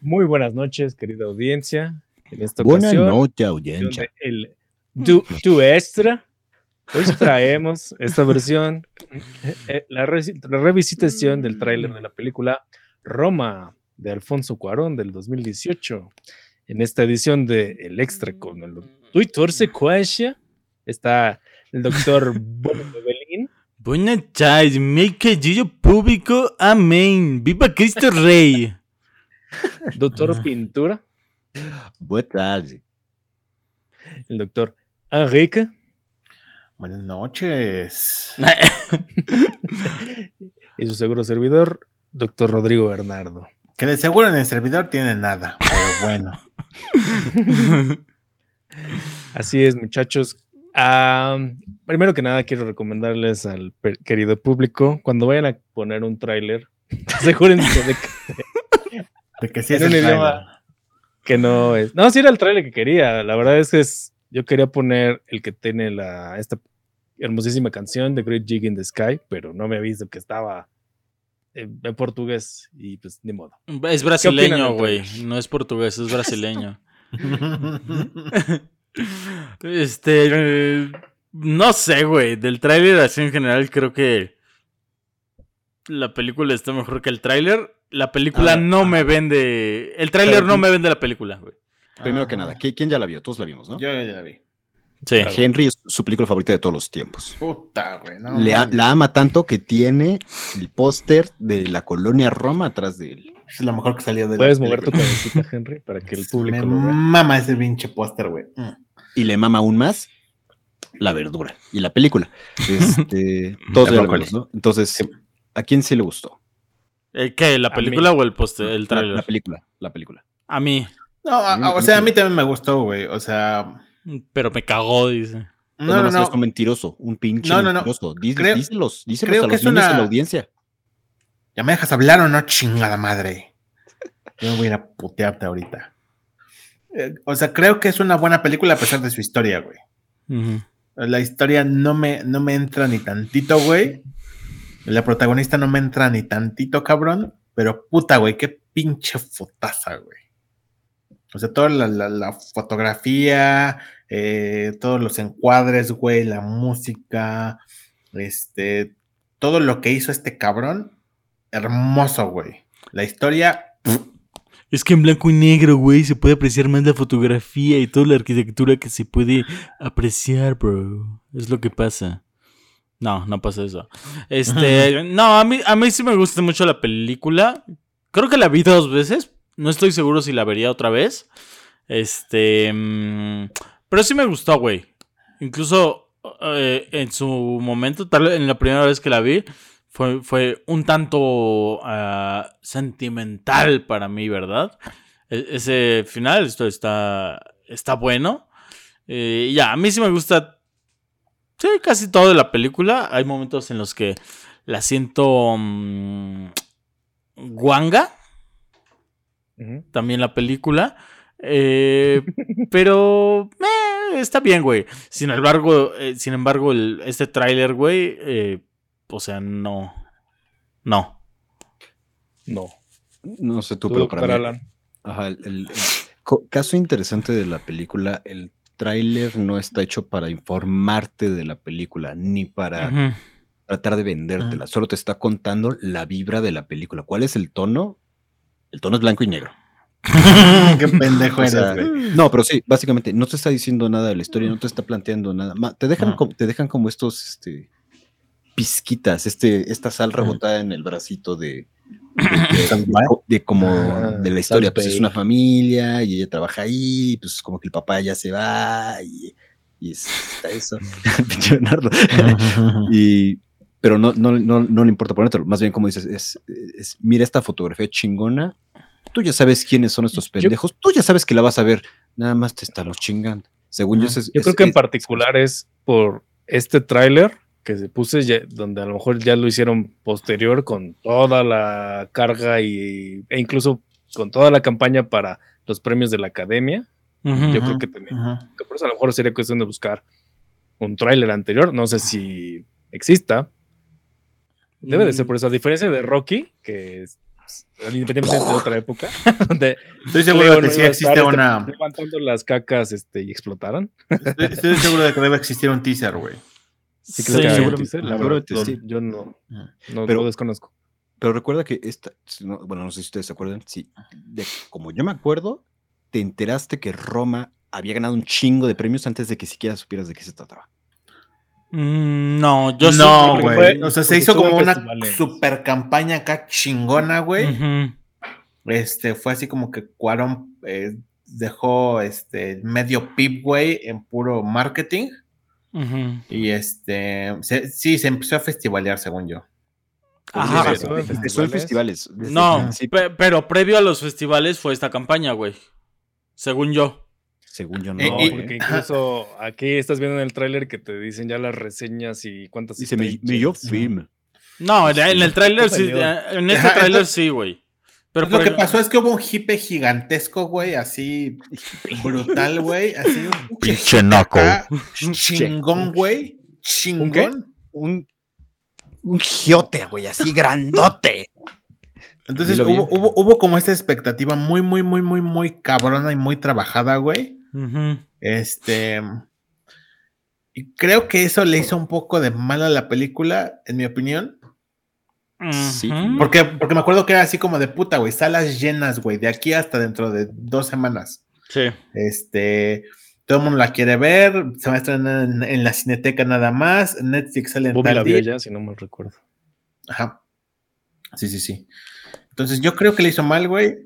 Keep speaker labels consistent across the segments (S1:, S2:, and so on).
S1: Muy buenas noches, querida audiencia. En esta
S2: Buenas noches, audiencia.
S1: el tu, tu extra, hoy traemos esta versión, eh, la, re- la revisitación del tráiler de la película Roma de Alfonso Cuarón del 2018. En esta edición de El Extra con el Twitter Secuencia está el doctor Bono Belín.
S3: Buenas tardes, mi querido público. Amén. Viva Cristo Rey.
S1: Doctor Pintura,
S2: Buenas tardes.
S1: el doctor Enrique
S4: Buenas noches.
S1: y su seguro servidor, doctor Rodrigo Bernardo.
S4: Que de seguro en el servidor tiene nada, pero bueno.
S1: Así es, muchachos. Ah, primero que nada, quiero recomendarles al querido público, cuando vayan a poner un tráiler, asegúrense de que,
S4: De que sí es
S1: En un
S4: el
S1: idioma-
S4: trailer.
S1: que no es. No, sí era el tráiler que quería. La verdad es que es, yo quería poner el que tiene la, esta hermosísima canción de Great Jig in the Sky, pero no me ha visto que estaba en, en portugués y pues ni modo.
S3: Es brasileño, güey.
S1: trailer?
S3: No es portugués, es brasileño. Este. no sé, güey. Del tráiler así en general, creo que. La película está mejor que el tráiler. La película
S4: Ah,
S3: no me vende. El tráiler no me vende la película, güey.
S2: Primero que nada, ¿qui- ¿quién ya la vio? Todos la vimos, ¿no?
S4: Yo ya la vi.
S3: Sí.
S2: Henry es su película favorita de todos los tiempos.
S4: Puta, güey. No,
S2: Le a- la ama tanto que tiene el póster de la colonia Roma atrás de él.
S4: Es lo mejor que salió de la
S1: Puedes mover tu cabecita, Henry, para que el público
S4: Me
S1: lo vea.
S4: mama ese pinche póster, güey. Mm.
S2: Y le mama aún más la verdura y la película. Este, todos la vimos, ¿no? Entonces, ¿a quién sí le gustó?
S3: ¿El qué? ¿La película o el poste, el
S2: La,
S3: tráiler?
S2: la película, la película.
S3: A mí.
S4: No, a- a- o sea, a mí también me gustó, güey. O sea,
S3: Pero me cagó, dice.
S2: No,
S4: no, no,
S2: no, es un mentiroso, un pinche
S4: No, no, no.
S2: mentiroso. Dí-
S4: Creo-
S2: díselos, díselos
S4: creo
S2: a
S4: que
S2: los
S4: es
S2: niños
S4: una-
S2: de la audiencia.
S4: ¿Ya me dejas hablar o no, chingada madre? Yo voy a ir a putearte ahorita. Eh, o sea, creo que es una buena película a pesar de su historia, güey.
S3: Ujú.
S4: La historia no me, no me entra ni tantito, güey. La protagonista no me entra ni tantito, cabrón. Pero puta, güey, qué pinche fotaza, güey. O sea, toda la, fotografía, eh, todos los encuadres, güey, la música, este, todo lo que hizo este cabrón, hermoso, güey. La historia,
S3: Es que en blanco y negro, güey, se puede apreciar más la fotografía y toda la arquitectura que se puede apreciar, bro. Es lo que pasa. No, no pasa eso. Este, no, a mí, a mí sí me gusta mucho la película. Creo que la vi dos veces. No estoy seguro si la vería otra vez. Este, mm, pero sí me gustó, güey. Incluso eh, en su momento, tal vez en la primera vez que la vi, fue, fue un tanto ah, sentimental para mí, ¿verdad? E- ese final, esto está, está bueno. Eh, ya, a mí sí me gusta. Sí, casi todo de la película. Hay momentos en los que la siento. mm, guanga, también la película. Eh, pero eh, está bien, güey. Sin embargo, eh, sin embargo, el- este tráiler, güey, eh, o sea, no. No.
S1: No.
S2: No sé tú,
S1: Tú,
S2: pero para mí.
S1: Alan.
S2: Ajá, el, el- el co- caso interesante de la película, el tráiler no está hecho para informarte de la película, ni para tratar de vendértela, solo te está contando la vibra de la película. ¿Cuál es el tono? El tono es blanco y negro.
S4: qué pendejo
S2: O
S4: eres,
S2: sea,
S4: güey.
S2: no, pero sí, básicamente no te está diciendo nada de la historia, no te está planteando nada. Ma- Te dejan, como, te dejan como estos este, pizquitas, este, esta sal rebotada en el bracito de, de, de como
S1: Ah,
S2: de la historia, pues es una familia y ella trabaja ahí, pues como que el papá ya se va y, y es- está eso, pinche Leonardo. y, pero no, no, no, no le importa ponértelo, más bien como dices, es, es, mira esta fotografía chingona, tú ya sabes quiénes son estos
S1: Yo-
S2: pendejos, tú ya sabes que la vas a ver, nada más te están los chingando. Según yo,
S4: Ujú.
S2: ese es-
S1: Yo
S2: es-
S1: creo que en
S2: es-
S1: particular es por este tráiler que se puse, ya- donde a lo mejor ya lo hicieron posterior con toda la carga y, e incluso con toda la campaña para los premios de la academia. Yo creo que también, que por eso a lo mejor sería cuestión de buscar un tráiler anterior. No sé si exista. Debe de ser por eso. A diferencia de Rocky, que es- independientemente de otra época, donde
S4: Estoy seguro de que
S1: no
S4: sí existe una.
S1: levantando las cacas este, y explotaran.
S4: Estoy, estoy seguro de que debe existir un teaser, güey.
S1: Sí,
S3: Sí,
S1: creo que
S2: seguramente-
S1: la verdad,
S2: sí.
S1: Yo no, no
S2: Pero-
S1: lo desconozco.
S2: Pero recuerda que esta, bueno, no sé si ustedes se acuerdan, sí, de, como yo me acuerdo, te enteraste que Roma había ganado un chingo de premios antes de que siquiera supieras de qué se trataba.
S3: Mm, no, yo sí-
S4: no, güey.
S1: fue-
S4: O sea, se hizo como una
S1: festivales.
S4: super campaña acá chingona, güey. Este, fue así como que Cuarón eh, dejó este medio pip, güey, en puro marketing. Y este, se- sí, se empezó a festivalear, según yo.
S3: Ajá.
S1: Sí,
S2: empezó en
S1: festivales.
S2: festivales. desde el
S3: No, pe- pero previo a los festivales fue esta campaña, güey. Según yo.
S2: según yo no.
S4: Eh,
S1: No,
S4: eh,
S1: porque incluso aquí estás viendo en el tráiler que te dicen ya las reseñas y cuántas
S2: Dice, me,
S1: stages.
S2: me dio film.
S3: No, en, en el tráiler sí, en este tráiler sí, güey. Pero
S4: Lo que
S3: el-
S4: pasó es que hubo un hipe gigantesco, güey, así brutal, güey, así un
S3: Pinche naco.
S4: chingón, güey, chingón.
S2: Un, un giote, güey, así grandote.
S4: Entonces hubo, hubo, hubo como esta expectativa muy, muy, muy, muy, muy cabrona y muy trabajada, güey. Este. Y creo que eso le hizo un poco de mal a la película, en mi opinión.
S2: Sí.
S4: Porque, porque me acuerdo que era así como de puta, güey. Salas llenas, güey. De aquí hasta dentro de dos semanas.
S3: Sí.
S4: Este. Todo el mundo la quiere ver. Se va a estrenar en, en la cineteca nada más. Netflix sale en
S1: Bobby la vio ya, si no me recuerdo.
S4: Ajá. Sí, sí, sí. Entonces yo creo que le hizo mal, güey.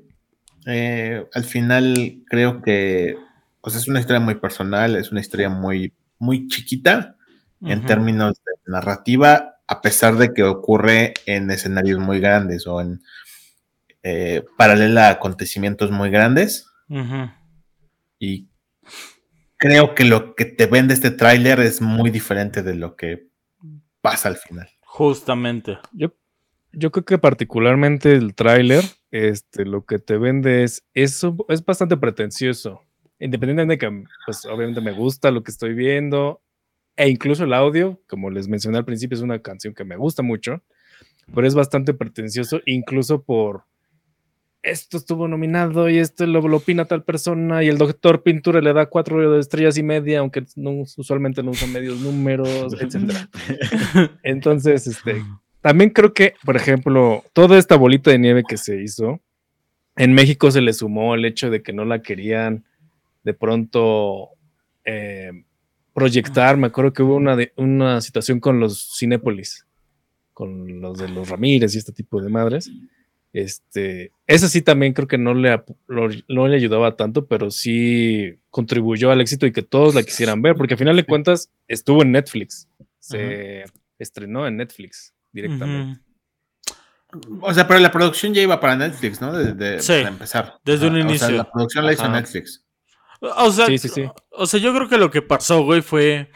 S4: Eh, al final creo que, o sea, es una historia muy personal, es una historia muy, muy chiquita en
S3: Ujú.
S4: términos de narrativa, a pesar de que ocurre en escenarios muy grandes o en eh, paralela a acontecimientos muy grandes. Y creo que lo que te vende este tráiler es muy diferente de lo que pasa al final.
S3: Justamente.
S1: Yo, yo creo que particularmente el tráiler, este, lo que te vende es, eso es bastante pretencioso. Independientemente de que, pues, obviamente me gusta lo que estoy viendo, e incluso el audio, como les mencioné al principio, es una canción que me gusta mucho, pero es bastante pretencioso, incluso por esto estuvo nominado y esto lo, lo opina tal persona, y el doctor Pintura le da cuatro estrellas y media, aunque no, usualmente no usa medios números, etcétera. Entonces, este, también creo que, por ejemplo, toda esta bolita de nieve que se hizo, en México se le sumó el hecho de que no la querían de pronto eh, proyectar. Me acuerdo que hubo una, de- una situación con los Cinépolis, con los de los Ramírez y este tipo de madres. Este, eso sí también creo que no le, lo- no le ayudaba tanto, pero sí contribuyó al éxito y que todos la quisieran ver, porque al final de cuentas estuvo en Netflix. Se estrenó en Netflix directamente.
S4: O sea, pero la producción ya iba para Netflix, ¿no? De, de-
S3: Sí,
S4: para empezar.
S3: desde un
S4: O sea,
S3: inicio.
S4: la producción la hizo
S1: Ajá.
S4: Netflix.
S3: O sea,
S1: Sí, sí, sí.
S3: o sea, yo creo que lo que pasó, güey, fue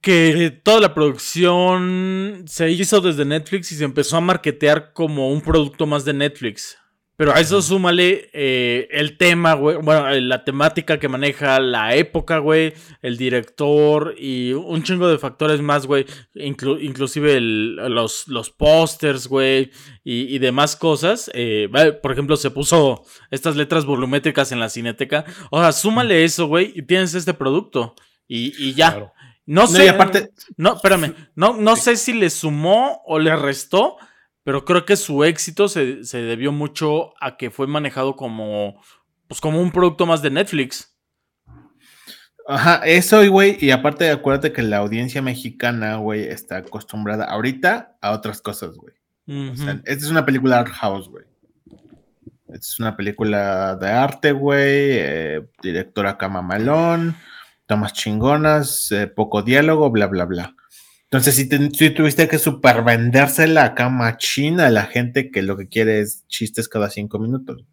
S3: que toda la producción se hizo desde Netflix y se empezó a marketear como un producto más de Netflix. Pero a eso súmale eh, el tema, güey, bueno, la temática que maneja, la época, güey, el director y un chingo de factores más, güey, inclu- inclusive el- los, los pósters, güey, y, y demás cosas. Eh, por ejemplo, se puso estas letras volumétricas en la cineteca. O sea, súmale eso, güey, y tienes este producto. Y, y ya.
S1: Claro.
S3: No
S4: No,
S3: sé.
S4: y aparte,
S3: No, espérame. No, no sé si le sumó o le restó, pero creo que su éxito se, se debió mucho a que fue manejado como, pues como un producto más de Netflix.
S4: ajá, eso, güey, y aparte acuérdate que la audiencia mexicana, güey, está acostumbrada ahorita a otras cosas, güey. O sea,
S3: Ujú.
S4: esta es una película art house, güey. Esta es una película de arte, güey, eh, directora acá mamalón, tomas chingonas, eh, poco diálogo, bla, bla, bla. Entonces, si, te- si tuviste que supervendérsela acá machina a la gente que lo que quiere es chistes cada cinco minutos.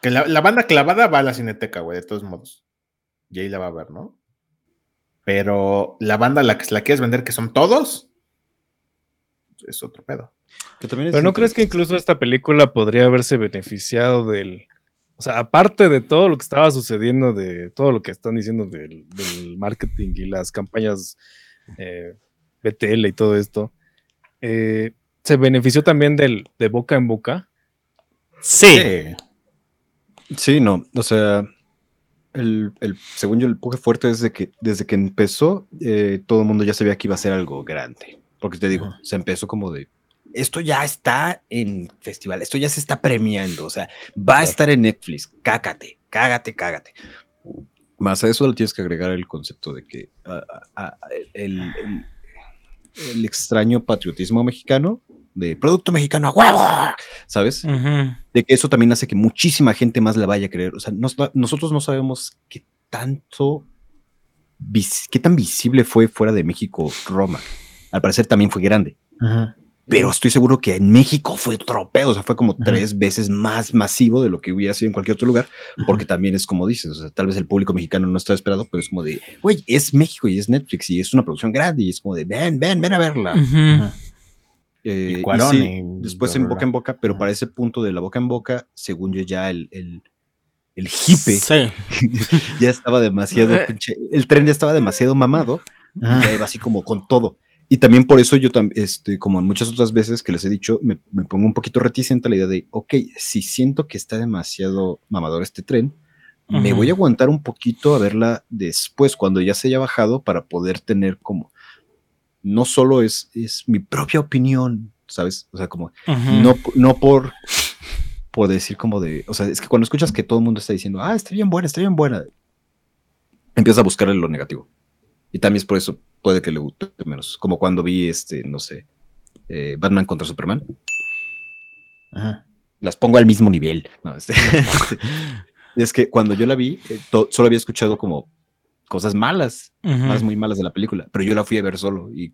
S4: Que la, la banda clavada va a la cineteca, güey, de todos modos. Y ahí la va a ver, ¿no? Pero la banda a la que se la quieres vender, que son todos, es otro pedo.
S2: Que también es
S1: Pero ¿no crees que incluso esta película podría haberse beneficiado del... O sea, aparte de todo lo que estaba sucediendo, de todo lo que están diciendo del, del marketing y las campañas eh, BTL y todo esto, eh, se benefició también del, de boca en boca.
S3: Sí.
S2: Sí, no, o sea, el, el- según yo, el empuje fuerte es de que desde que empezó, eh, todo el mundo ya sabía que iba a ser algo grande. Porque te digo, se empezó como de, esto ya está en festival, esto ya se está premiando, o sea, va a estar en Netflix, cágate, cágate, cágate. Más a eso le tienes que agregar el concepto de que ah, ah, ah, el, el- el extraño patriotismo mexicano, de producto mexicano a huevo, ¿sabes? De que eso también hace que muchísima gente más la vaya a creer. O sea, nos- nosotros no sabemos qué tanto, vis- qué tan visible fue fuera de México Roma. Al parecer también fue grande,
S4: Ajá.
S2: Pero estoy seguro que en México fue tropeo, o sea, fue como tres veces más masivo de lo que hubiera sido en cualquier otro lugar, porque también es como dices, o sea, tal vez el público mexicano no está esperado, pero es como de, güey, es México y es Netflix y es una producción grande y es como de, ven, ven, ven a verla.
S4: Ajá.
S2: Eh,
S4: Y
S2: y sí,
S4: y
S2: después en boca en boca, pero para ese punto de la boca en boca, según yo ya el, el, el hipe
S3: Sí.
S2: ya estaba demasiado, pinche- el tren ya estaba demasiado mamado, ya iba así como con todo. Y también por eso yo también, este, como en muchas otras veces que les he dicho, me, me pongo un poquito reticente a la idea de, ok, si siento que está demasiado mamador este tren, me
S3: Ujú.
S2: voy a aguantar un poquito a verla después, cuando ya se haya bajado, para poder tener como, no solo es, es mi propia opinión, ¿sabes? O sea, como,
S3: Ujú.
S2: no, no por, por decir como de, o sea, es que cuando escuchas que todo el mundo está diciendo, ah, está bien buena, está bien buena, empiezas a buscarle lo negativo. Y también es por eso, puede que le guste menos. Como cuando vi, este, no sé, eh, Batman contra Superman,
S4: Ajá.
S2: las pongo al mismo nivel. No, este, es que cuando yo la vi, eh, solo había escuchado como cosas malas,
S3: Ujú.
S2: más muy malas de la película, pero yo la fui a ver solo y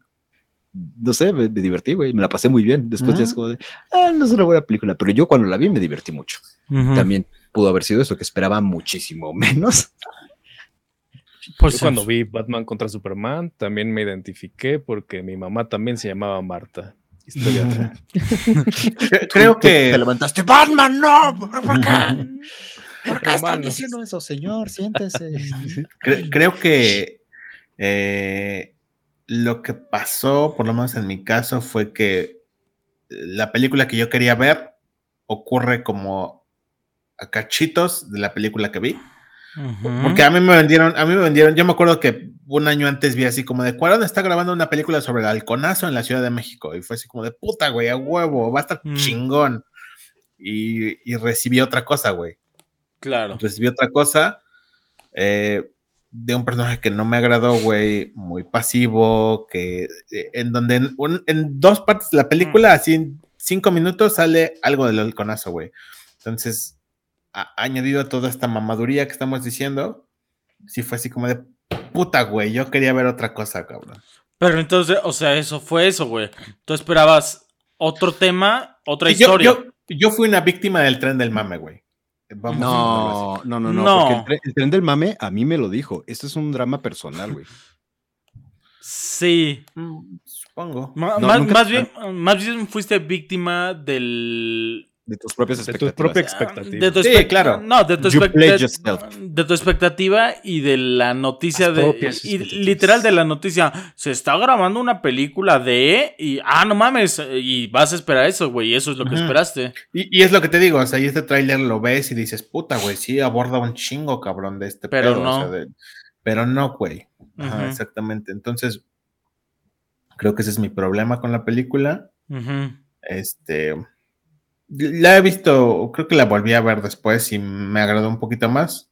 S2: no sé, me, me divertí, güey, me la pasé muy bien. Después ya es
S4: Ah.
S2: como de, ah, no es una buena película, pero yo cuando la vi me divertí mucho.
S3: Ujú.
S2: También pudo haber sido eso, que esperaba muchísimo menos.
S3: Pues
S1: Yo cuando vi Batman contra Superman también me identifiqué porque mi mamá también se llamaba Marta. Historia.
S4: Cre- Creo
S2: Te- Te
S4: que
S2: levantaste, Batman, no, ¿por qué? ¿Por qué están diciendo eso, señor? Siéntese.
S4: Cre- creo que eh, lo que pasó, por lo menos en mi caso, fue que la película que yo quería ver ocurre como a cachitos de la película que vi. Porque a mí me vendieron, a mí me vendieron, yo me acuerdo que un año antes vi así como de Cuarón está grabando una película sobre el halconazo en la Ciudad de México. Y fue así como de puta, güey, a huevo, va a estar
S3: Mm.
S4: chingón. Y, y recibí otra cosa, güey
S3: Claro.
S4: recibí otra cosa eh, de un personaje que no me agradó, güey, muy pasivo, que eh, en donde en, un- en dos partes de la película, así en cinco minutos, sale algo del halconazo, güey. Entonces, a- añadido a toda esta mamaduría que estamos diciendo, sí fue así como de puta, güey, yo quería ver otra cosa, cabrón.
S3: Pero entonces, o sea, eso fue eso, güey. Tú esperabas otro tema, otra
S4: Sí,
S3: historia.
S4: yo, yo fui una víctima del tren del mame, güey. Vamos a ponerlo así.
S2: No, no, no, no.
S3: No.
S2: Porque el, tren, el tren del mame a mí me lo dijo. Esto es un drama personal, güey.
S3: Sí.
S4: Mm, Supongo.
S2: No,
S3: más,
S2: nunca-
S3: más bien, más bien fuiste víctima del.
S2: De tus propias expectativas.
S3: ah,
S1: expectativas.
S3: De tu
S4: Sí,
S3: expect-
S4: claro.
S3: No, de tu, expect- de- tu expectativa y de la noticia
S1: Las
S3: de. Y literal de la noticia. Se está grabando una película de. Y. Ah, no mames. Y vas a esperar eso, güey. y Eso es lo que esperaste.
S4: Y, y es lo que te digo, o sea, y este tráiler lo ves y dices, puta, güey, sí aborda un chingo, cabrón, de este
S3: Pero
S4: pedo, o
S3: no.
S4: sea, de- pero no, güey. Ajá, exactamente. Entonces, creo que ese es mi problema con la película. Este, la he visto, creo que la volví a ver después y me agradó un poquito más.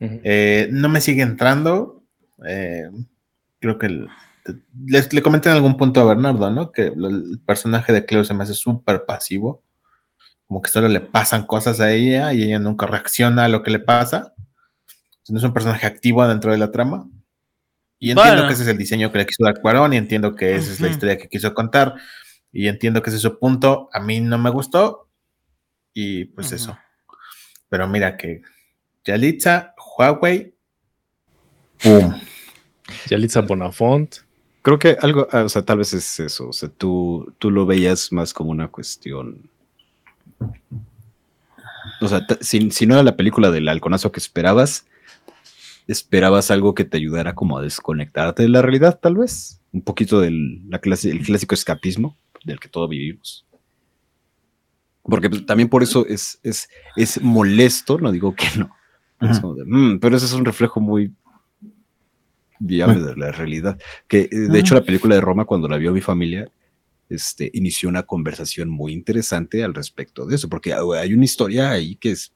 S4: Eh, no me sigue entrando. eh, creo que el- les, le comenté en algún punto a Bernardo, ¿no? Que lo- el personaje de Cleo se me hace súper pasivo. Como que solo le pasan cosas a ella y ella nunca reacciona a lo que le pasa. No es un personaje activo dentro de la trama. Y entiendo
S3: Bueno.
S4: que ese es el diseño que le quiso dar Cuarón y entiendo que esa es la historia que quiso contar. Y entiendo que ese es su punto. A mí no me gustó. Y pues eso. Pero mira que Yalitza, Huawei, ¡pum!
S1: Yalitza Bonafont.
S2: Creo que algo, ah, o sea, tal vez es eso. O sea, tú, tú lo veías más como una cuestión. O sea, si, si no era la película del halconazo que esperabas, esperabas algo que te ayudara como a desconectarte de la realidad, tal vez. Un poquito del la clase, el clásico escapismo. Del que todos vivimos. Porque pues, también por eso es, es, es molesto, no digo que no. Es como de, "Mm", pero ese es un reflejo muy viable de la realidad. Que eh, de hecho la película de Roma, cuando la vio mi familia, este, inició una conversación muy interesante al respecto de eso, porque hay una historia ahí que es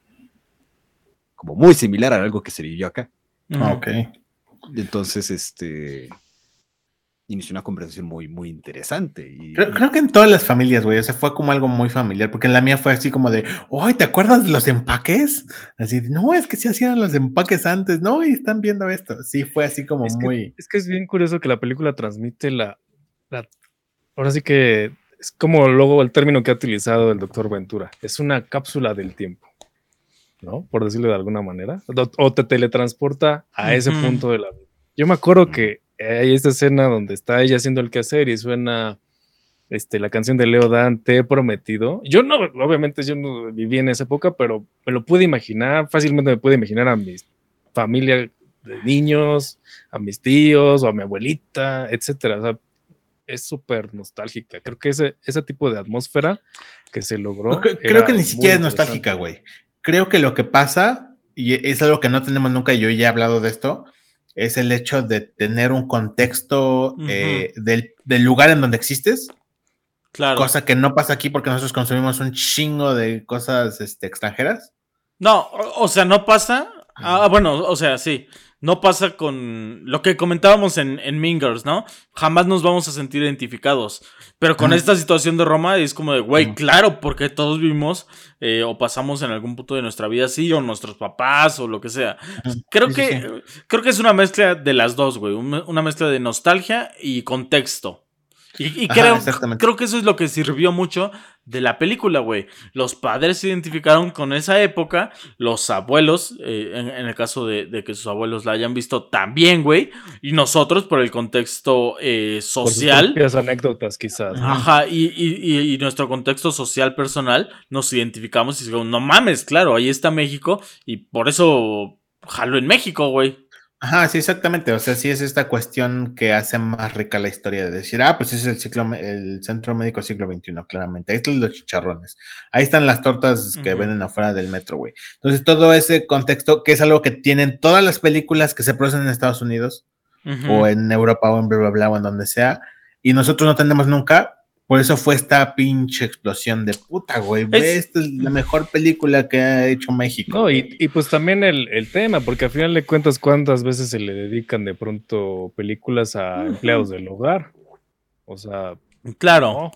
S2: como muy similar a algo que se vivió acá.
S4: Ah, ok.
S2: Entonces, este inició una conversación muy, muy interesante. Y,
S4: Creo, creo que en todas las familias, güey, o sea, fue como algo muy familiar, porque en la mía fue así como de, ¡ay, ¿te acuerdas de los empaques? Así, de, no, es que sí hacían los empaques antes, no, y están viendo esto. Sí, fue así como
S1: Es que,
S4: muy...
S1: es que es bien curioso que la película transmite la, la- Ahora sí que es como luego el término que ha utilizado el doctor Ventura. Es una cápsula del tiempo. ¿No? Por decirlo de alguna manera. O, te teletransporta a ese
S3: Ujú.
S1: punto de la vida. Yo me acuerdo que hay esta escena donde está ella haciendo el quehacer y suena este, la canción de Leo Dan, Te he prometido. Yo no, obviamente yo no viví en esa época, pero me lo pude imaginar, fácilmente me pude imaginar a mi familia de niños, a mis tíos o a mi abuelita, etcétera. O sea, es súper nostálgica. Creo que ese, ese tipo de atmósfera que se logró.
S4: Creo, creo que ni siquiera es nostálgica, güey. Creo que lo que pasa, y es algo que no tenemos nunca, y yo ya he hablado de esto, es el hecho de tener un contexto eh, del, del lugar en donde existes,
S3: Claro.
S4: cosa que no pasa aquí porque nosotros consumimos un chingo de cosas este, extranjeras.
S3: No, o, o sea, no pasa. Ah, bueno, o sea, sí. No pasa con lo que comentábamos en, en Mean Girls, ¿no? Jamás nos vamos a sentir identificados. Pero con esta situación de Roma es como de, güey, claro, porque todos vivimos eh, o pasamos en algún punto de nuestra vida así, o nuestros papás, o lo que sea. Creo
S4: Sí,
S3: que,
S4: sí.
S3: creo que es una mezcla de las dos, güey. un- Una mezcla de nostalgia y contexto. Y, y
S4: Ajá,
S3: creo, que eso es lo que sirvió mucho de la película, güey. Los padres se identificaron con esa época, los abuelos, eh, en, en el caso de, de que sus abuelos la hayan visto también, güey, y nosotros por el contexto eh,
S1: Por sus
S3: social.
S1: propias anécdotas, quizás. ¿no?
S3: Ajá, y, y- y- y nuestro contexto social personal nos identificamos y decimos, no mames, claro, ahí está México y por eso jalo en México, güey.
S4: Ajá, sí, exactamente. O sea, sí es esta cuestión que hace más rica la historia de decir, ah, pues ese es el ciclo, el centro médico siglo XXI, claramente. Ahí están los chicharrones. Ahí están las tortas que venden afuera del metro, güey. Entonces, todo ese contexto, que es algo que tienen todas las películas que se producen en Estados Unidos, o en Europa, o en bla, bla, bla, o en donde sea, y nosotros no tenemos nunca. Por eso fue esta pinche explosión de puta, güey.
S3: Es-
S4: Esta es la mejor película que ha hecho México.
S1: No, y, pues también el, el tema, porque al final de cuentas, ¿cuántas veces se le dedican de pronto películas a empleados del hogar? O sea,
S3: Claro.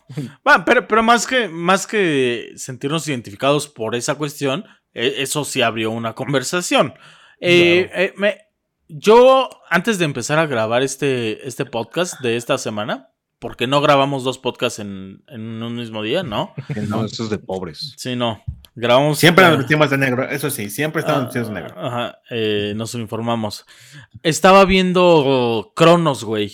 S1: no.
S3: Pero, pero más que más que sentirnos identificados por esa cuestión, eh, eso sí abrió una conversación. Eh, eh, me- yo, antes de empezar a grabar este, este podcast de esta semana, porque no grabamos dos podcasts en, en un mismo día, ¿no?
S4: Que
S2: No, eso es de pobres.
S3: Sí, no. Grabamos.
S4: Siempre nos
S3: eh,
S4: vestimos de negro, eso sí, siempre estamos
S3: ah,
S4: vestidos de negro.
S3: Ajá, eh, nos informamos. Estaba viendo Cronos, güey.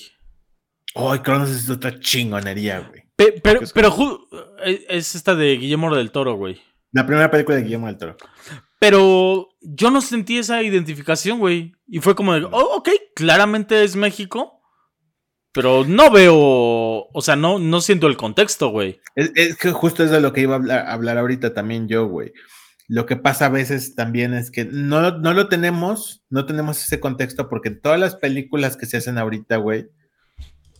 S4: Ay, Cronos es otra chingonería, güey.
S3: Pe- pero
S2: ¿Qué es
S3: pero eh, es esta de Guillermo del Toro, güey.
S4: La primera película de Guillermo del Toro.
S3: Pero yo no sentí esa identificación, güey. Y fue como de, oh, ok, claramente es México. Pero no veo, o sea, no, no siento el contexto, güey.
S4: Es, que justo es de lo que iba a hablar, ahorita también yo, güey. Lo que pasa a veces también es que no, no lo tenemos, no tenemos ese contexto porque en todas las películas que se hacen ahorita, güey,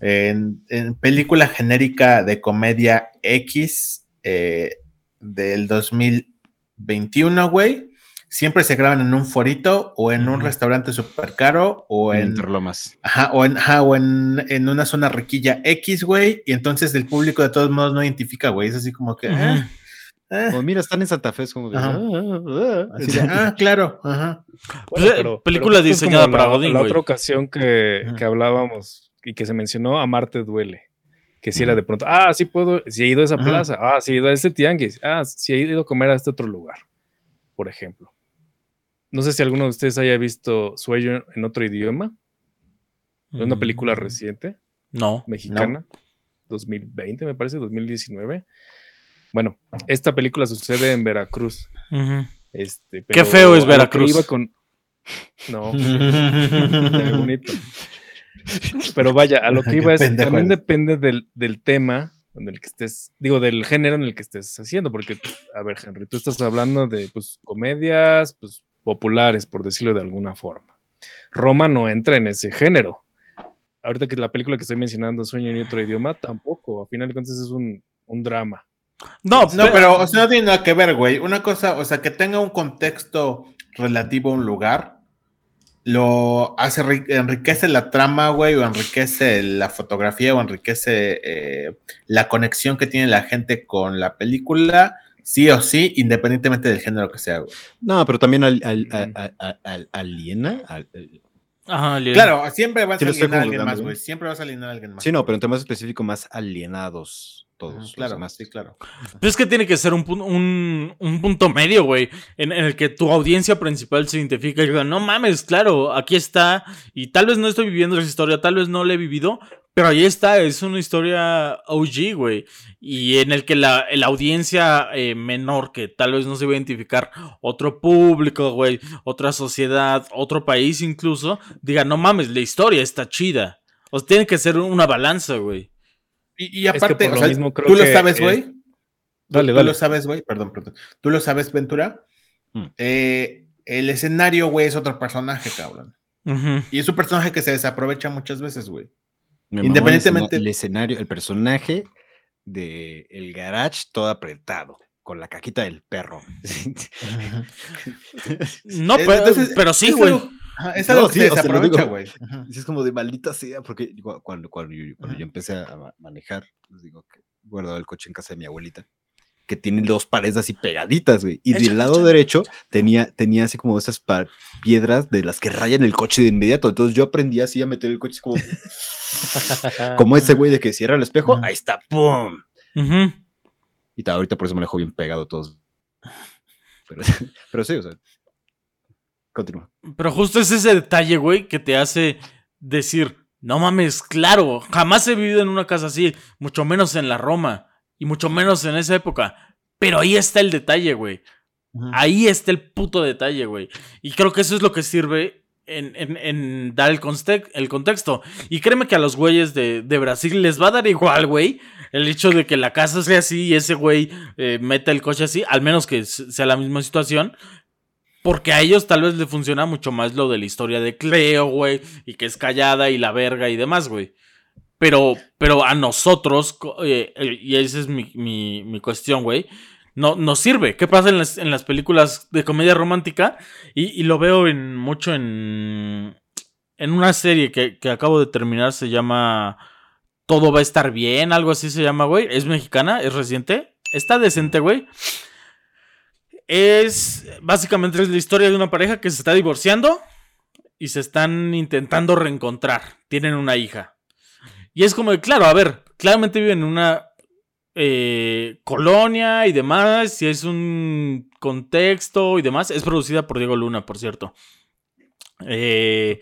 S4: en, en película genérica de comedia X eh, del 2021, güey, siempre se graban en un forito o en un restaurante súper caro o
S2: En
S4: en,
S2: Interlomas.
S4: Ajá, o en, ajá, o en, en una zona riquilla X, güey, y entonces el público de todos modos no identifica, güey. Es así como que,
S3: Ujú.
S4: ah, ah,
S2: Como, mira, están en Santa Fe, es como
S4: Ajá.
S2: ah, ah, ah.
S4: así de, ah, claro, ajá.
S3: Pues, eh, película diseñada para
S1: la,
S3: Godín,
S1: La
S3: güey.
S1: otra ocasión que, que hablábamos y que se mencionó, Amarte duele. Que si era de pronto, ah, sí puedo, si he ido a esa
S4: Ajá.
S1: plaza, ah, sí he ido a este tianguis, ah, sí he ido a comer a este otro lugar, por ejemplo. No sé si alguno de ustedes haya visto Sueño en otro idioma, es una película
S3: Mm,
S1: reciente,
S3: No.
S1: mexicana, 2020 me parece, 2019. Bueno, esta película sucede en Veracruz. Este,
S3: Qué feo es Veracruz.
S1: iba con... No, qué bonito. Pero vaya, a lo que iba es,
S4: pendejo
S1: también depende del, del tema en el que estés, digo, del género en el que estés haciendo, porque, a ver, Henry, tú estás hablando de, pues, comedias, pues, populares, por decirlo de alguna forma. Roma no entra en ese género. Ahorita que la película que estoy mencionando, Sueño en otro idioma, tampoco. A final de cuentas es un, un drama.
S3: No,
S4: No, pero o sea, no tiene nada que ver, güey. Una cosa, o sea, que tenga un contexto relativo a un lugar, lo hace, ri- enriquece la trama, güey, o enriquece la fotografía, o enriquece eh, la conexión que tiene la gente con la película, sí o sí, independientemente del género que sea, güey.
S2: No, pero también al, aliena. al-
S3: Ajá.
S4: Claro, siempre vas
S2: Sí,
S4: a alienar a alguien más,
S2: güey.
S4: Siempre vas a alienar a alguien más.
S2: sí, no, pero en temas específicos más alienados todos.
S4: Claro,
S2: demás.
S4: sí, claro.
S3: Pero es que tiene que ser un, pun- un, un punto medio, güey, en, en el que tu audiencia principal se identifica y diga, no mames, claro, aquí está, y tal vez no estoy viviendo esa historia, tal vez no la he vivido, pero ahí está, es una historia OG, güey, y en el que la, la audiencia eh, menor, que tal vez no se va a identificar, otro público, güey, otra sociedad, otro país incluso, diga, no mames, la historia está chida. O sea, tiene que ser una balanza, güey.
S4: Y, y aparte,
S1: por
S4: o
S1: lo
S4: sea,
S1: mismo creo
S4: tú lo sabes,
S1: es-
S4: güey.
S1: Dale,
S4: tú
S1: dale.
S4: lo sabes, güey. Perdón, perdón. Tú lo sabes, Ventura.
S2: Mm.
S4: Eh, el escenario, güey, es otro personaje, cabrón. Y es un personaje que se desaprovecha muchas veces, güey.
S2: Me
S4: Independientemente-
S2: El, escena- el escenario, el personaje de el garage todo apretado, con la caquita del perro.
S3: No, pero,
S4: entonces,
S3: pero sí,
S4: es
S3: güey.
S4: Es
S2: No,
S4: algo que
S2: sí,
S4: se
S2: o sea, lo
S4: desaprovecha,
S2: digo.
S4: güey.
S2: Es como de maldita sea, porque cuando, cuando, yo, cuando yo empecé a ma- manejar, les digo que guardaba el coche en casa de mi abuelita, que tiene dos paredes así pegaditas, güey. Y del lado derecho tenía, tenía así como esas piedras de las que rayan el coche de inmediato. Entonces yo aprendí así a meter el coche como, como ese güey de que cierra el espejo, ahí está, ¡pum! Y ta- ahorita por eso me lo dejo bien pegado todos. Pero, pero sí, o sea. Continúa.
S3: Pero justo es ese detalle, güey, que te hace decir, no mames, claro, jamás he vivido en una casa así, mucho menos en la Roma, y mucho menos en esa época. Pero ahí está el detalle, güey. Ahí está el puto detalle, güey. Y creo que eso es lo que sirve en, en- en dar el, el contexto. Y créeme que a los güeyes de, de Brasil les va a dar igual, güey. El hecho de que la casa sea así y ese güey eh, meta el coche así, al menos que sea la misma situación. Porque a ellos tal vez le funciona mucho más lo de la historia de Cleo, güey. Y que es callada y la verga y demás, güey. Pero, pero a nosotros, eh, eh, y esa es mi, mi, cuestión, güey, no, nos sirve. ¿Qué pasa en las, en las películas de comedia romántica? Y, lo veo mucho en, en una serie que, que acabo de terminar, se llama Todo va a estar bien, algo así se llama, güey. Es mexicana, es reciente. Está decente, güey. Es básicamente es la historia de una pareja que se está divorciando y se están intentando reencontrar. Tienen una hija. Y es como de, claro, a ver, claramente viven en una eh, colonia y demás, y es un contexto y demás. Es producida por Diego Luna, por cierto. Eh.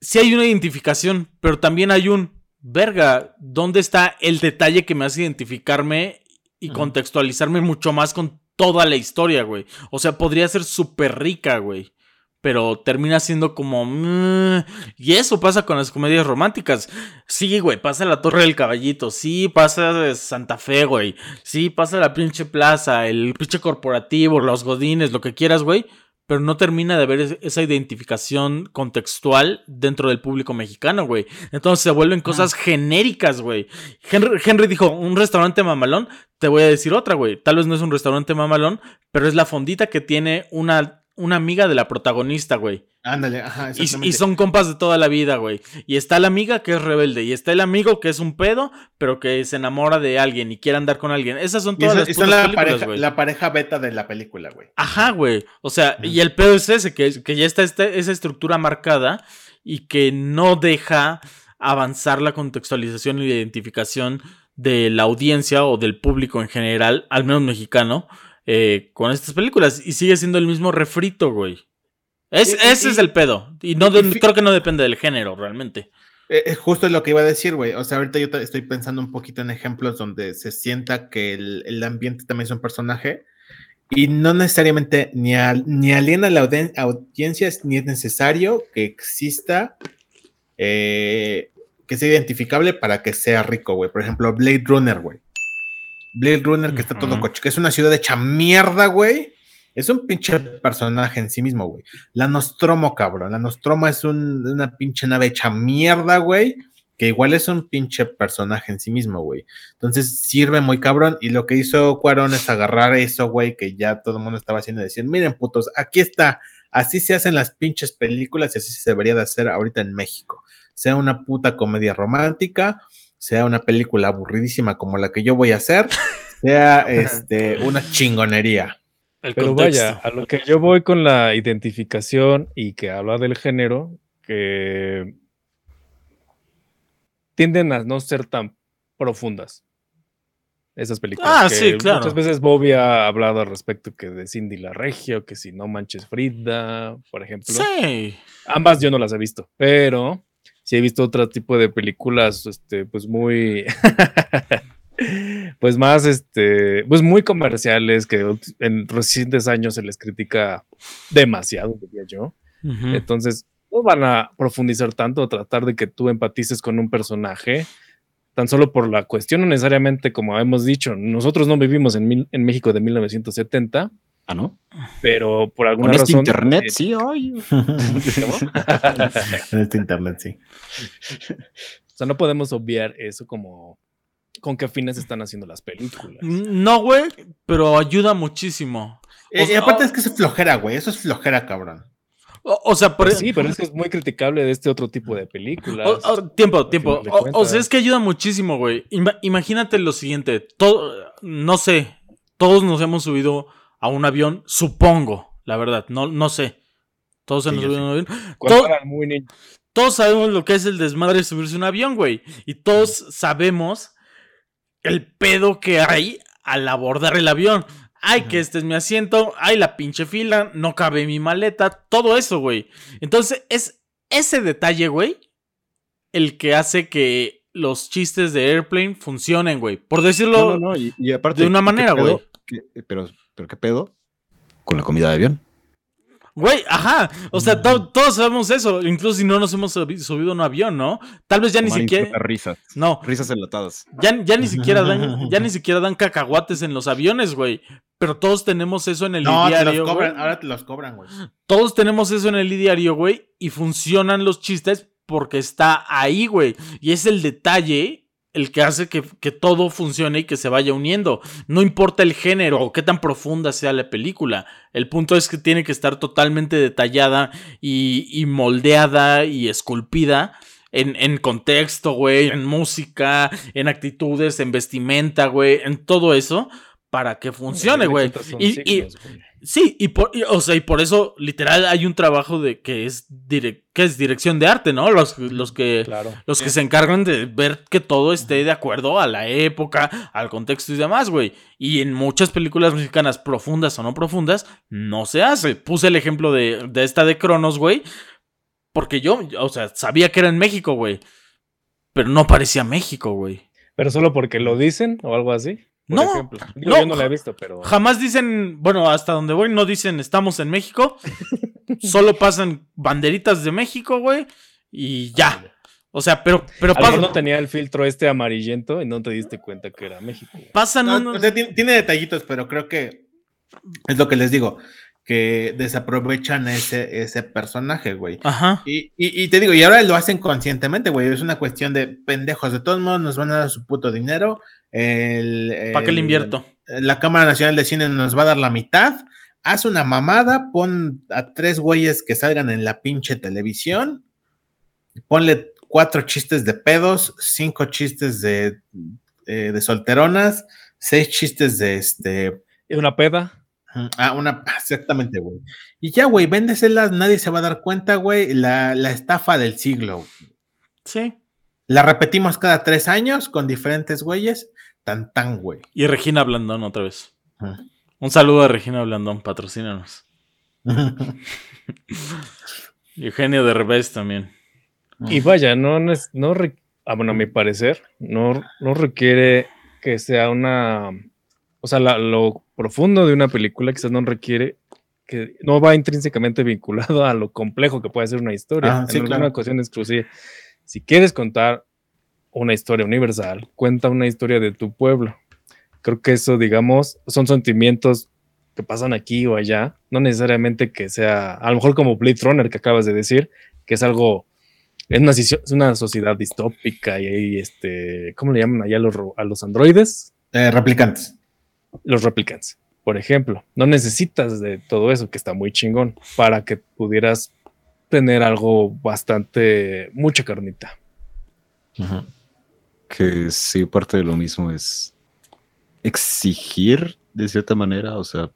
S3: Sí hay una identificación, pero también hay un, verga, ¿dónde está el detalle que me hace identificarme y contextualizarme mucho más con toda la historia, güey? O sea, podría ser súper rica, güey. Pero termina siendo como... "Mm", y eso pasa con las comedias románticas. Sí, güey, pasa la Torre del Caballito. Sí, pasa Santa Fe, güey. Sí, pasa la pinche plaza, el pinche corporativo, los godines, lo que quieras, güey. Pero no termina de haber es- esa identificación contextual dentro del público mexicano, güey. Entonces se vuelven cosas genéricas, güey. Henry, Henry dijo, un restaurante mamalón. Te voy a decir otra, güey. Tal vez no es un restaurante mamalón, pero es la fondita que tiene una, una amiga de la protagonista, güey.
S4: Ándale, ajá,
S3: Y,
S4: exactamente.
S3: y son compas de toda la vida, güey. Y está la amiga que es rebelde. Y está el amigo que es un pedo, pero que se enamora de alguien y quiere andar con alguien. Esas son
S4: Y
S3: todas
S4: esa-
S3: las
S4: y son la
S3: películas,
S4: pareja,
S3: güey.
S4: la pareja beta de la película, güey.
S3: Ajá, güey. O sea, y el pedo es ese, que, que ya está este- esa estructura marcada y que no deja avanzar la contextualización y la identificación de la audiencia o del público en general, al menos mexicano, eh, con estas películas. Y sigue siendo el mismo refrito, güey. Es,
S4: Y- y-
S3: ese es el pedo. Y no
S4: y
S3: creo que no depende del género, realmente.
S4: Eh, eh, justo es lo que iba a decir, güey. O sea, ahorita yo estoy pensando un poquito en ejemplos donde se sienta que el, el ambiente también es un personaje y no necesariamente ni, al- ni aliena a la auden- audiencia ni es necesario que exista, eh, que sea identificable para que sea rico, güey. Por ejemplo, Blade Runner, güey. Blade Runner que está todo coche, que es una ciudad hecha mierda, güey. Es un pinche personaje en sí mismo, güey. La Nostromo, cabrón. La Nostromo es un- una pinche nave hecha mierda, güey. Que igual es un pinche personaje en sí mismo, güey. Entonces sirve muy cabrón. Y lo que hizo Cuarón es agarrar eso, güey, que ya todo el mundo estaba haciendo y decir, miren, putos, aquí está. Así se hacen las pinches películas y así se debería de hacer ahorita en México. Sea una puta comedia romántica, sea una película aburridísima como la que yo voy a hacer, sea este, una chingonería.
S3: El
S1: Pero
S3: contexto.
S1: vaya, a lo que yo voy con la identificación y que habla del género, que tienden a no ser tan profundas esas películas.
S3: Ah,
S1: que
S3: sí, claro.
S1: Muchas veces Bobby ha hablado al respecto que de Cindy la Regio, que si no manches Frida, por ejemplo.
S3: Sí.
S1: Ambas yo no las he visto, pero sí he visto otro tipo de películas, este, pues muy, pues más, este, pues muy comerciales que en recientes años se les critica demasiado, diría yo. Entonces, no van a profundizar tanto, tratar de que tú empatices con un personaje, tan solo por la cuestión, no necesariamente, como hemos dicho, nosotros no vivimos en, mil- en México de 1970,
S2: Ah, ¿no?
S1: pero por alguna
S2: Con este
S1: razón...
S2: internet,
S1: eh,
S2: sí, ay.
S4: en este internet, sí.
S1: O sea, no podemos obviar eso como con qué fines están haciendo las películas.
S3: No, güey, pero ayuda muchísimo.
S4: Eh,
S3: O
S4: y
S3: sea,
S4: aparte es que es flojera, güey. Eso es flojera, cabrón.
S3: O, o sea, por
S1: Pues sí, pero es que es muy criticable de este otro tipo de películas.
S3: O- o- tiempo, tiempo. O, o sea, es que ayuda muchísimo, güey. Ima- imagínate lo siguiente. Todo, no sé. Todos nos hemos subido a un avión, supongo, la verdad. No, no sé. Todos se
S4: Sí,
S3: nos subieron a un avión. Todo-
S1: muy.
S3: Todos sabemos lo que es el desmadre de subirse a un avión, güey. Y todos sabemos el pedo que hay al abordar el avión. Ay, que este es mi asiento. Ay, la pinche fila. No cabe mi maleta. Todo eso, güey. Entonces, es ese detalle, güey, el que hace que los chistes de Airplane funcionen, güey. Por decirlo.
S2: No, no, no. Y, y aparte.
S3: de una
S2: ¿qué
S3: manera, güey.
S2: ¿Qué- Pero, pero, ¿qué pedo? Con la comida de avión.
S3: Güey, ajá. O sea, to- todos sabemos eso. Incluso si no nos hemos subi- subido a un avión, ¿no? Tal vez ya ni siquiera.
S2: risas.
S3: No,
S2: Risas enlatadas.
S3: Ya, ya ni siquiera dan, ya ni siquiera dan cacahuates en los aviones, güey. Pero todos tenemos eso en el
S4: No, te
S3: diario,
S4: los cobran.
S3: güey.
S4: Ahora te los cobran, güey.
S3: Todos tenemos eso en el diario, güey. Y funcionan los chistes porque está ahí, güey. Y es el detalle el que hace que, que todo funcione y que se vaya uniendo. No importa el género o qué tan profunda sea la película. El punto es que tiene que estar totalmente detallada y, y moldeada y esculpida. En, en contexto, güey, en música, en actitudes, en vestimenta, güey, en todo eso, para que funcione, güey. Y. Sí, y por, y- o sea, y por eso, literal, hay un trabajo de que es, dire- que es dirección de arte, ¿no? Los, los que,
S1: Claro.
S3: los que se encargan de ver que todo esté de acuerdo a la época, al contexto y demás, güey. Y en muchas películas mexicanas, profundas o no profundas, no se hace. Puse el ejemplo de, de esta de Cronos, güey. Porque yo, o sea, sabía que era en México, güey. Pero no parecía México, güey.
S1: Pero solo porque lo dicen o algo así. Por
S3: No,
S1: ejemplo. Digo,
S3: no,
S1: yo no la he visto, pero.
S3: Jamás dicen, bueno, hasta donde voy no dicen estamos en México. Solo pasan banderitas de México, güey. Y ya. O sea, pero, pero pasan,
S1: no tenía el filtro este amarillento y no te diste cuenta que era México. güey.
S3: pasan
S4: No,
S3: unos...
S4: o sea, tiene, tiene detallitos, pero creo que es lo que les digo, que desaprovechan ese, ese personaje, güey.
S3: Ajá.
S4: Y, y- y te digo, y ahora lo hacen conscientemente, güey. Es una cuestión de pendejos. De todos modos, nos van a dar su puto dinero. El,
S3: ¿Para qué le invierto?
S4: La Cámara Nacional de Cine nos va a dar la mitad. Haz una mamada, pon a tres güeyes que salgan en la pinche televisión. Ponle cuatro chistes de pedos, cinco chistes de, eh, de solteronas, seis chistes de este.
S1: ¿Y una peda?
S4: Ah, una, exactamente, güey. Y ya, güey, véndeselas, nadie se va a dar cuenta, güey. La, la estafa del siglo.
S3: Sí.
S4: La repetimos cada tres años con diferentes güeyes. Tan, tan, güey.
S3: Y Regina Blandón otra vez. Un saludo a Regina Blandón, patrocínanos. Eugenio de Revés también.
S1: Y vaya, no, no es, no re- ah, bueno, a mi parecer, no, no requiere que sea una, o sea, la- lo profundo de una película quizás no requiere que no va intrínsecamente vinculado a lo complejo que puede ser una historia.
S4: Ah, sí,
S1: en
S4: claro.
S1: alguna ocasión exclusiva. Si quieres contar una historia universal, cuenta una historia de tu pueblo. Creo que eso, digamos, son sentimientos que pasan aquí o allá, no necesariamente que sea, a lo mejor como Blade Runner que acabas de decir, que es algo, es una, es una sociedad distópica y hay, este, ¿cómo le llaman allá a los, a los androides?
S4: Eh, replicantes.
S1: Los replicants, por ejemplo. No necesitas de todo eso, que está muy chingón, para que pudieras tener algo bastante, mucha carnita.
S2: Que sí, parte de lo mismo es exigir de cierta manera, o sea,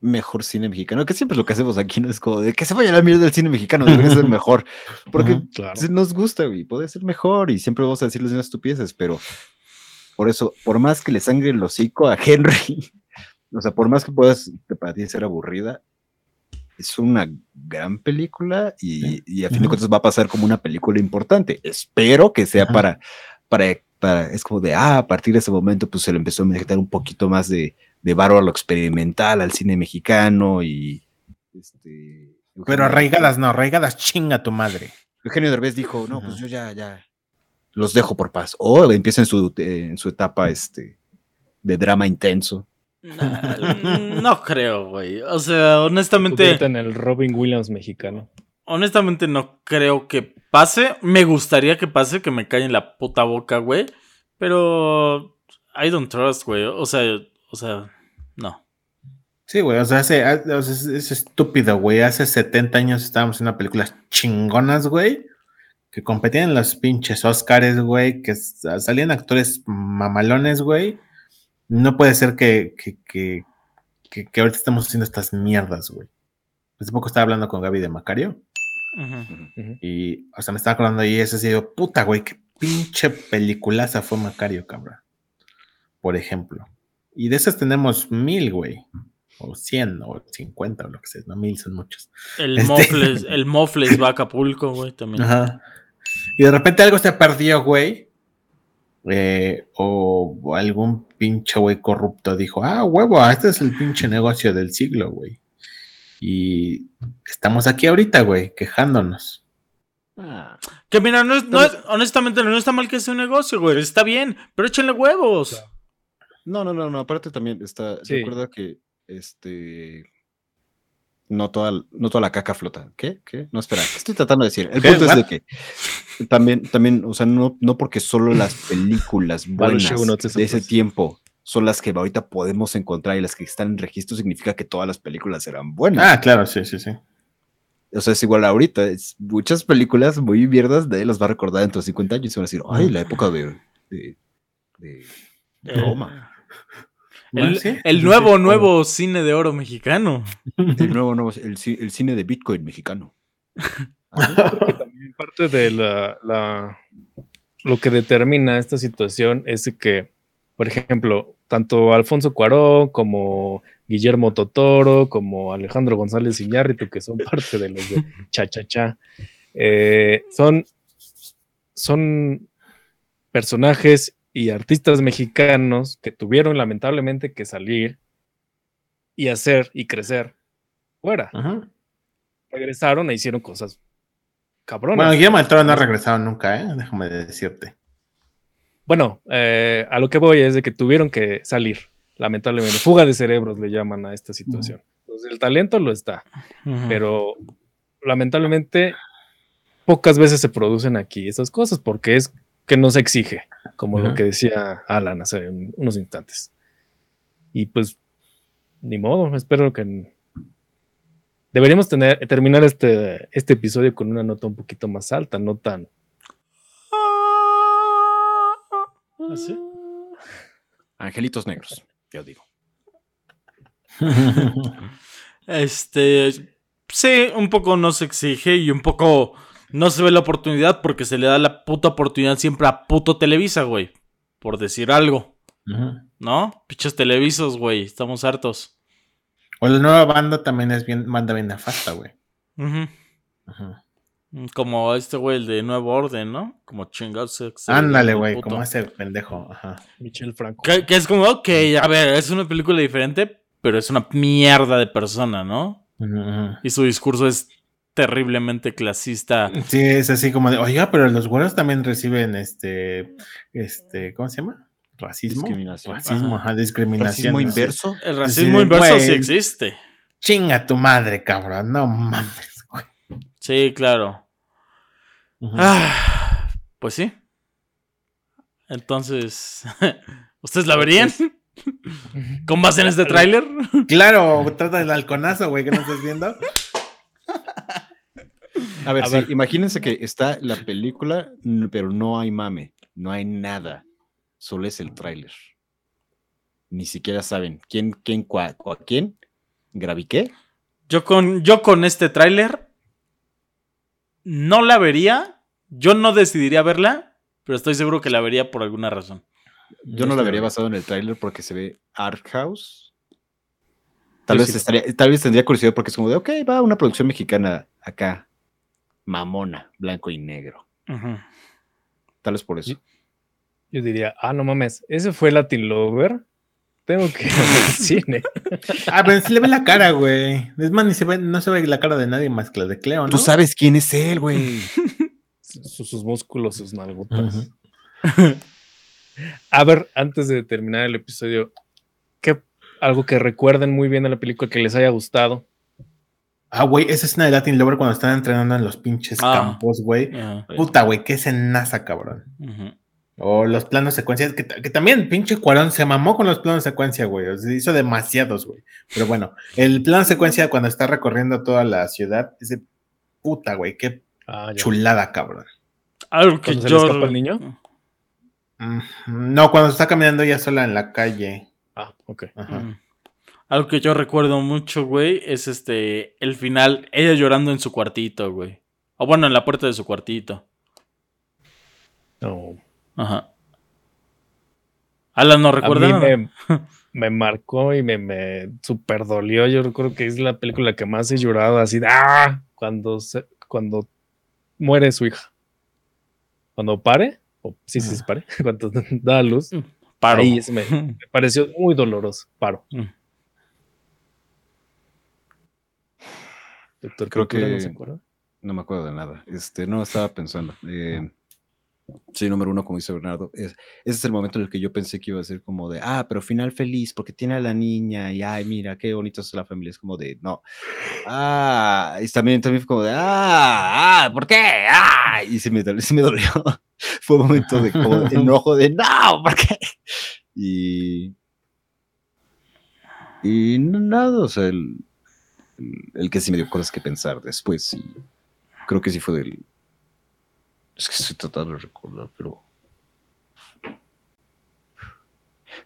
S2: mejor cine mexicano, que siempre es lo que hacemos aquí, ¿no? Es como de que se vaya la mierda del cine mexicano, debería ser mejor, porque
S1: Claro.
S2: nos gusta, güey, puede ser mejor y siempre vamos a decir las mismas estupideces, pero por eso, por más que le sangre el hocico a Henry, o sea, por más que puedas para ti ser aburrida, es una gran película y, y a fin de cuentas va a pasar como una película importante. Espero que sea para, para, para, es como de, ah, a partir de ese momento, pues se le empezó a meter un poquito más de, de varo a lo experimental, al cine mexicano y este.
S4: Pero arraigadas no, arraigadas chinga tu madre.
S2: Eugenio Derbez dijo, no, pues yo ya, ya los dejo por paz. O empieza en su, eh, en su etapa este, de drama intenso.
S3: No, no creo, güey. O sea, honestamente,
S1: en el Robin Williams mexicano.
S3: honestamente no creo que pase. Me gustaría que pase, que me calle en la puta boca, güey. Pero I don't trust, güey. O sea, o sea, no.
S4: Sí, güey, o sea, hace- es, es estúpido, güey. Hace 70 años estábamos en unas películas chingonas, güey, que competían en los pinches Oscars, güey, que salían actores mamalones, güey. No puede ser que, que, que, que, que ahorita estamos haciendo estas mierdas, güey. Hace poco estaba hablando con Gaby de Macario y, o sea, me estaba acordando y eso, así, digo, puta, güey, qué pinche peliculaza fue Macario, cabrón. Por ejemplo. Y de esas tenemos mil, güey. O cien, o cincuenta, o lo que sea. No, mil son muchos.
S3: El
S4: Este-
S3: Mofles, el Mofles va a Acapulco, güey, también.
S4: Ajá. Y de repente algo se perdió, güey. Eh, o, o algún pinche güey corrupto dijo, ah, huevo, este es el pinche negocio del siglo, güey. Y estamos aquí ahorita, güey, quejándonos.
S3: Que mira, no es, no es- honestamente no está mal que sea un negocio, güey. Está bien, pero échenle huevos.
S2: No, no, no, no. Aparte también está.
S1: Sí.
S2: Recuerda que este. No toda, no toda la caca flota. ¿Qué? ¿Qué? No, espera. ¿Qué estoy tratando de decir? El punto es de que también, también, o sea, no, no porque solo las películas buenas de ese tiempo son las que ahorita podemos encontrar y las que están en registro, significa que todas las películas serán buenas.
S4: Ah, claro, sí, sí, sí.
S2: O sea, es igual ahorita. es- muchas películas muy mierdas de las va a recordar dentro de 50 años y van a decir, ay, la época de, de, de Roma.
S3: El,
S4: sí,
S3: el nuevo,
S4: sí.
S3: nuevo cine de oro mexicano.
S2: El nuevo, nuevo, el, el cine de Bitcoin mexicano.
S1: También parte de la, la- lo que determina esta situación es que, por ejemplo, tanto Alfonso Cuarón como Guillermo Totoro, como Alejandro González Iñárritu, que son parte de los de Cha Cha Cha, eh, son, son personajes y artistas mexicanos que tuvieron lamentablemente que salir y hacer y crecer fuera.
S4: Ajá.
S1: Regresaron e hicieron cosas cabronas.
S4: Bueno, Guillermo del Toro no ha regresado nunca, ¿eh? Déjame decirte.
S1: Bueno, eh, a lo que voy es de que tuvieron que salir, lamentablemente. Fuga de cerebros le llaman a esta situación. Entonces, el talento lo está, pero lamentablemente pocas veces se producen aquí esas cosas porque es que no se exige, como lo que decía Alan hace un- unos instantes. Y pues, ni modo, espero que... Deberíamos tener, terminar este, este episodio con una nota un poquito más alta, no tan...
S3: ¿Ah?
S2: Angelitos negros, yo digo.
S3: Este, sí, un poco no se exige y un poco no se ve la oportunidad porque se le da la puta oportunidad siempre a puto Televisa, güey. Por decir algo,
S4: Ajá.
S3: ¿no? Pichos televisos, güey, estamos hartos.
S4: O la nueva banda también es bien, banda bien nefasta, güey.
S3: Ujú.
S4: Ajá.
S3: Como este güey, el de Nuevo Orden, ¿no? Como chingados.
S4: Ándale, güey, como ese pendejo. Ajá.
S1: Michel Franco.
S3: Que, que es como, ok, a ver, es una película diferente, pero es una mierda de persona, ¿no? Y su discurso es terriblemente clasista.
S4: Sí, es así como de, oiga, pero los güeros también reciben este, este, ¿cómo se llama? Racismo.
S2: Discriminación.
S4: Racismo, ajá, discriminación.
S2: Racismo inverso.
S3: El
S4: Sí,
S3: racismo inverso
S4: güey.
S3: sí existe.
S4: Chinga tu madre, cabrón. No mames, güey.
S3: Sí, claro. Ah, pues sí. Entonces, ¿ustedes la verían? ¿Con base en este tráiler?
S4: Claro, trata del halconazo, güey, que no estás viendo.
S2: A ver,
S1: A
S2: sí,
S1: ver.
S2: imagínense que está la película, pero no hay mame, no hay nada, solo es el tráiler. Ni siquiera saben quién, quién, cua, cua- quién, graviqué.
S3: Yo con, yo con este tráiler no la vería. Yo no decidiría verla, pero estoy seguro que la vería por alguna razón.
S2: Yo no la
S4: estoy
S2: vería basado en el tráiler porque se ve art house. Tal
S1: Yo
S2: vez,
S1: sí.
S2: estaría, tal vez tendría curiosidad porque es como de, ok, va una producción mexicana acá, mamona, blanco y negro. Tal vez por eso.
S1: Yo diría, ah, no mames, ese fue Latin Lover. Tengo que ir al cine.
S4: Ah, pero sí le ve la cara, güey. Es más, ni se ve, no se ve la cara de nadie más que la de Cleo, ¿no?
S2: Tú sabes quién es él, güey.
S1: Sus, sus músculos, sus nalgotas. A ver, antes de terminar el episodio, ¿qué, algo que recuerden muy bien de la película que les haya gustado.
S4: Ah, güey, esa escena de Latin Lover cuando están entrenando en los pinches
S3: Ah.
S4: campos, güey.
S3: Ajá.
S4: Puta, güey, qué escenaza, cabrón.
S3: Ujú.
S4: O los planos secuencias, que, ta- que también pinche Cuarón se mamó con los planos secuencia, güey. O sea, hizo demasiados, güey. Pero bueno, el plano secuencia cuando está recorriendo toda la ciudad, ese puta, güey, qué
S1: Ah, ya.
S4: chulada, cabrón.
S3: Algo que
S1: ¿Cuando se le
S3: yo.
S1: escapa el niño?
S4: Mm, No, cuando está caminando ella sola en la calle.
S1: Ah, ok.
S4: Ajá.
S3: Mm. Algo que yo recuerdo mucho, güey, es este. El final, ella llorando en su cuartito, güey. O bueno, en la puerta de su cuartito.
S1: No.
S3: Ajá. Alan no
S1: A
S3: recuerda
S1: mí
S3: nada.
S1: me, me marcó y me, me super dolió. Yo recuerdo que es la película que más he llorado así. ¡Ah! Cuando, se- cuando muere su hija. Cuando pare. O, sí, sí, sí, pare. Cuando da a luz.
S3: Paro.
S1: Ahí me, me pareció muy doloroso. Paro. Doctor,
S2: Creo
S1: Cultura,
S2: que-
S1: ¿no se acuerda?
S2: No me acuerdo de nada. Este, no estaba pensando. Eh, sí, número uno, como dice Bernardo. Es, ese es el momento en el que yo pensé que iba a ser como de, ah, pero final feliz porque tiene a la niña y, ay, mira, qué bonito es la familia. Es como de, no. Ah, y también, también fue como de, ah, ah, ¿por qué? Ah, y sí me, dolió- sí me dolió. fue un momento de como de enojo de, no, ¿por qué? Y. Y nada, o sea, el, el, que sí me dio cosas que pensar después. Y, creo que sí fue del. Es que estoy tratando de recordar, pero.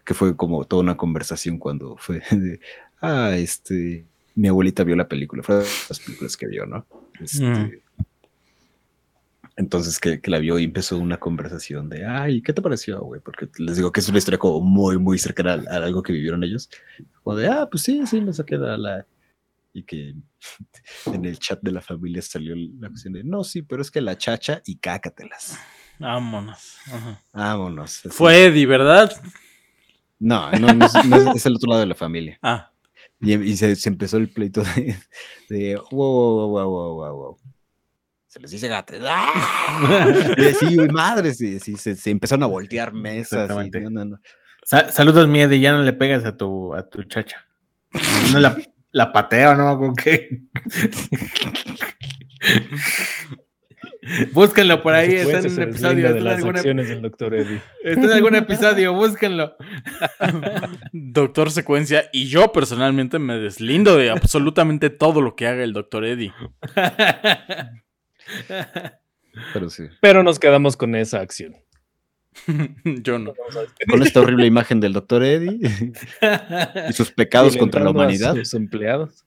S2: Que fue como toda una conversación cuando fue de. Ah, este. Mi abuelita vio la película, fue de las películas que vio, ¿no? Este,
S3: Mm.
S2: Entonces que, que la vio y empezó una conversación de, ay, ¿qué te pareció, güey? Porque les digo que es una historia como muy, muy cercana a, a algo que vivieron ellos. Como de, ah, pues sí, sí, me saqué la, la... Y que en el chat de la familia salió la cuestión de, no, sí, pero es que la chacha y cácatelas.
S3: Vámonos. Ajá.
S2: Vámonos. así.
S3: Fue Eddie, ¿verdad?
S2: No, no, no es, no es- es el otro lado de la familia.
S3: Ah.
S2: Y, y se, se empezó el pleito de, de wow, wow, wow, wow, wow, wow. Se les dice gatos. ¡Ah! Y así, madres, y así se, se empezaron a voltear mesas. y no, no, no.
S4: Sa- saludos, Miedi, ya no le pegas a tu, a tu chacha. No la, la pateo, ¿no? ¿Con qué? Búsquenlo por ahí, está en un episodio.
S1: de
S4: Está en,
S1: las
S4: algún, ep-
S1: acciones del doctor Eddie.
S4: está en algún episodio, búsquenlo.
S3: Doctor Secuencia y yo personalmente me deslindo de absolutamente todo lo que haga el Doctor Eddie.
S2: Pero sí.
S1: Pero nos quedamos con esa acción.
S3: Yo no.
S2: Con esta horrible imagen del doctor Eddie y sus pecados contra la humanidad.
S1: Sus empleados.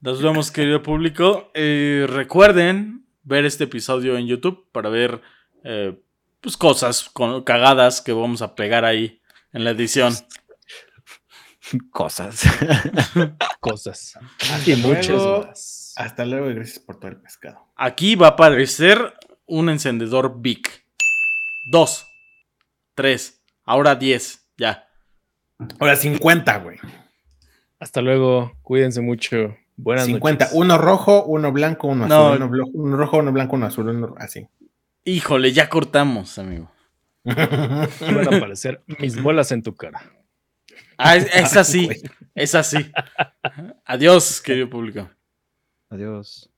S3: Nos vemos, querido público. Eh, recuerden ver este episodio en YouTube para ver eh, pues cosas con, cagadas que vamos a pegar ahí en la edición.
S2: Cosas.
S1: cosas. Y muchas más.
S4: Hasta luego y gracias por todo el pescado.
S3: Aquí va a aparecer un encendedor Big. 2, 3, ahora 10, ya.
S4: Ahora 50, güey.
S1: Hasta luego, cuídense mucho. Buenas
S4: 50,
S1: noches.
S4: uno rojo, uno blanco, uno azul, uno, rojo, uno blanco, uno azul, uno así.
S3: Híjole, ya cortamos, amigo.
S1: Van a aparecer mis bolas en tu cara.
S3: Ah, es así, es así. Adiós, querido público.
S2: Adiós.